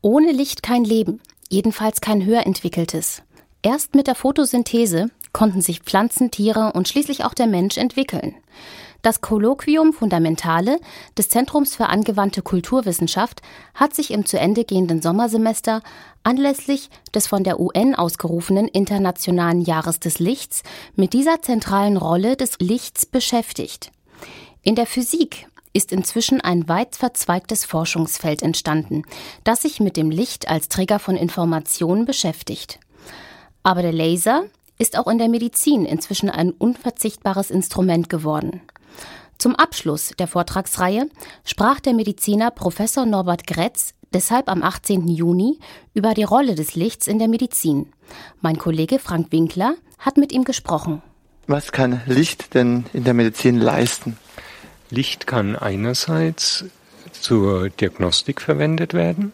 Ohne Licht kein Leben, jedenfalls kein höher entwickeltes. Erst mit der Photosynthese konnten sich Pflanzen, Tiere und schließlich auch der Mensch entwickeln. Das Kolloquium Fundamentale des Zentrums für angewandte Kulturwissenschaft hat sich im zu Ende gehenden Sommersemester anlässlich des von der UN ausgerufenen Internationalen Jahres des Lichts mit dieser zentralen Rolle des Lichts beschäftigt. In der Physik ist inzwischen ein weit verzweigtes Forschungsfeld entstanden, das sich mit dem Licht als Träger von Informationen beschäftigt. Aber der Laser ist auch in der Medizin inzwischen ein unverzichtbares Instrument geworden. Zum Abschluss der Vortragsreihe sprach der Mediziner Professor Norbert Gretz deshalb am 18. Juni über die Rolle des Lichts in der Medizin. Mein Kollege Frank Winkler hat mit ihm gesprochen. Was kann Licht denn in der Medizin leisten? Licht kann einerseits zur Diagnostik verwendet werden,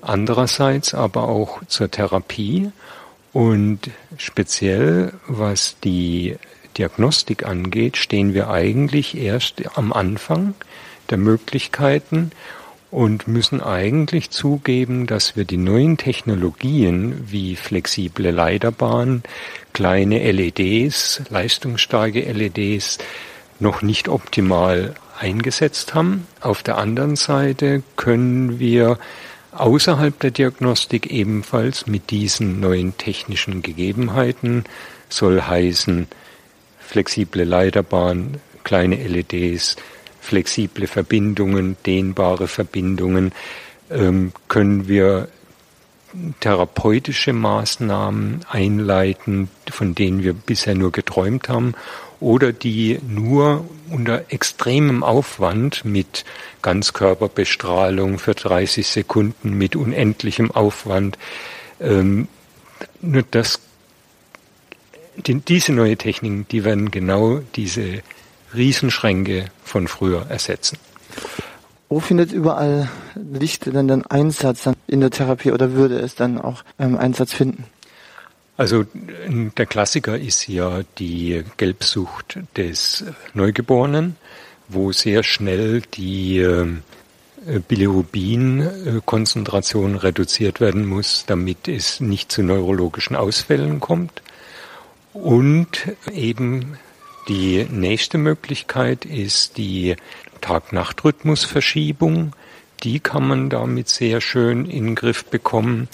andererseits aber auch zur Therapie. Und speziell was die Diagnostik angeht, stehen wir eigentlich erst am Anfang der Möglichkeiten und müssen eigentlich zugeben, dass wir die neuen Technologien wie flexible Leiterbahnen, kleine LEDs, leistungsstarke LEDs noch nicht optimal eingesetzt haben. Auf der anderen Seite können wir außerhalb der Diagnostik ebenfalls mit diesen neuen technischen Gegebenheiten, soll heißen flexible Leiterbahn, kleine LEDs, flexible Verbindungen, dehnbare Verbindungen, ähm, können wir therapeutische Maßnahmen einleiten, von denen wir bisher nur geträumt haben oder die nur unter extremem Aufwand mit Ganzkörperbestrahlung für 30 Sekunden, mit unendlichem Aufwand, ähm, nur das, die, diese neue Techniken, die werden genau diese Riesenschränke von früher ersetzen. Wo findet überall Licht denn dann Einsatz in der Therapie oder würde es dann auch ähm, Einsatz finden? Also der Klassiker ist ja die Gelbsucht des Neugeborenen, wo sehr schnell die äh, Bilirubin-Konzentration reduziert werden muss, damit es nicht zu neurologischen Ausfällen kommt. Und eben die nächste Möglichkeit ist die Tag-Nacht-Rhythmusverschiebung. Die kann man damit sehr schön in den Griff bekommen.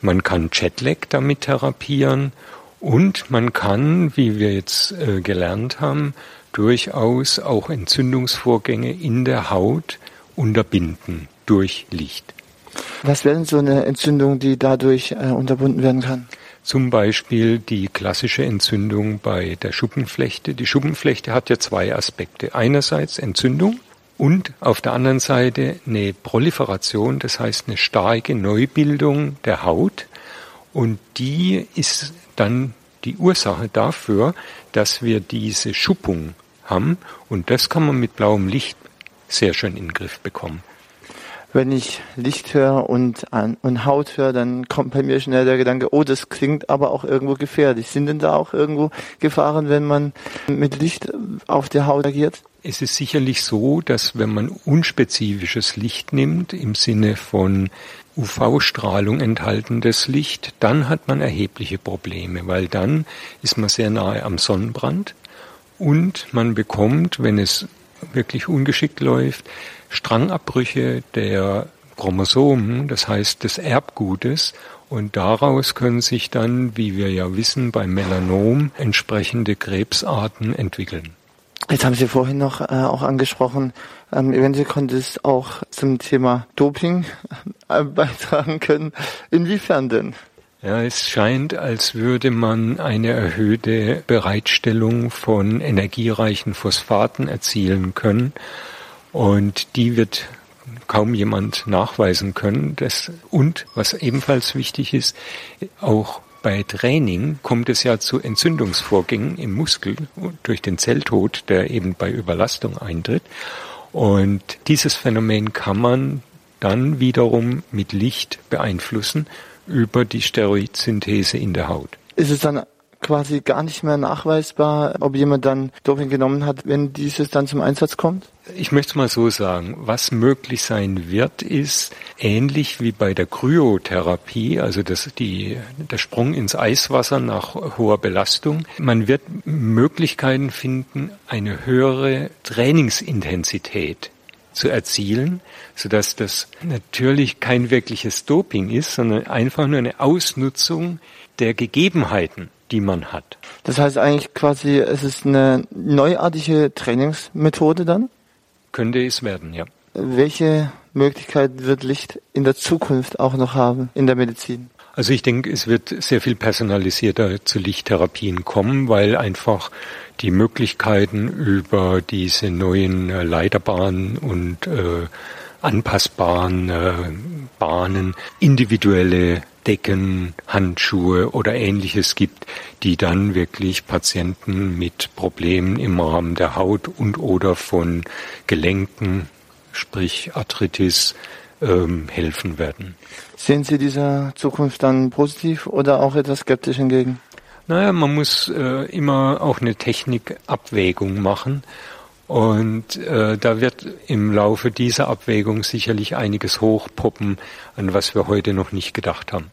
Man kann Jetlag damit therapieren und man kann, wie wir jetzt äh, gelernt haben, durchaus auch Entzündungsvorgänge in der Haut unterbinden durch Licht. Was wäre denn so eine Entzündung, die dadurch äh, unterbunden werden kann? Zum Beispiel die klassische Entzündung bei der Schuppenflechte. Die Schuppenflechte hat ja zwei Aspekte. Einerseits Entzündung und auf der anderen Seite eine Proliferation, das heißt eine starke Neubildung der Haut und die ist dann die Ursache dafür, dass wir diese Schuppung haben und das kann man mit blauem Licht sehr schön in den Griff bekommen. Wenn ich Licht höre und, und Haut höre, dann kommt bei mir schnell der Gedanke, oh, das klingt aber auch irgendwo gefährlich. Sind denn da auch irgendwo Gefahren, wenn man mit Licht auf der Haut agiert? Es ist sicherlich so, dass wenn man unspezifisches Licht nimmt, im Sinne von UV-Strahlung enthaltenes Licht, dann hat man erhebliche Probleme, weil dann ist man sehr nahe am Sonnenbrand und man bekommt, wenn es wirklich ungeschickt läuft, Strangabbrüche der Chromosomen, das heißt des Erbgutes, und daraus können sich dann, wie wir ja wissen, beim Melanom entsprechende Krebsarten entwickeln. Jetzt haben Sie vorhin noch äh, auch angesprochen, ähm, eventuell konnte es auch zum Thema Doping äh, beitragen können. Inwiefern denn? Ja, es scheint, als würde man eine erhöhte Bereitstellung von energiereichen Phosphaten erzielen können. Und die wird kaum jemand nachweisen können. Das, und was ebenfalls wichtig ist, auch bei Training kommt es ja zu Entzündungsvorgängen im Muskel durch den Zelltod, der eben bei Überlastung eintritt. Und dieses Phänomen kann man dann wiederum mit Licht beeinflussen über die Steroidsynthese in der Haut. Ist es dann quasi gar nicht mehr nachweisbar, ob jemand dann Doping genommen hat, wenn dieses dann zum Einsatz kommt? Ich möchte es mal so sagen. Was möglich sein wird, ist ähnlich wie bei der Kryotherapie, also das, die, der Sprung ins Eiswasser nach hoher Belastung. Man wird Möglichkeiten finden, eine höhere Trainingsintensität zu erzielen, sodass das natürlich kein wirkliches Doping ist, sondern einfach nur eine Ausnutzung der Gegebenheiten, die man hat. Das heißt eigentlich quasi, es ist eine neuartige Trainingsmethode dann? Könnte es werden, ja. Welche Möglichkeit wird Licht in der Zukunft auch noch haben in der Medizin? Also ich denke, es wird sehr viel personalisierter zu Lichttherapien kommen, weil einfach die Möglichkeiten über diese neuen äh, Leiterbahnen und äh, anpassbaren äh, Bahnen individuelle Decken, Handschuhe oder ähnliches gibt, die dann wirklich Patienten mit Problemen im Rahmen der Haut und oder von Gelenken, sprich Arthritis, ähm, helfen werden. Sehen Sie dieser Zukunft dann positiv oder auch etwas skeptisch hingegen? Naja, man muss äh, immer auch eine Technikabwägung machen. Und äh, da wird im Laufe dieser Abwägung sicherlich einiges hochpoppen, an was wir heute noch nicht gedacht haben.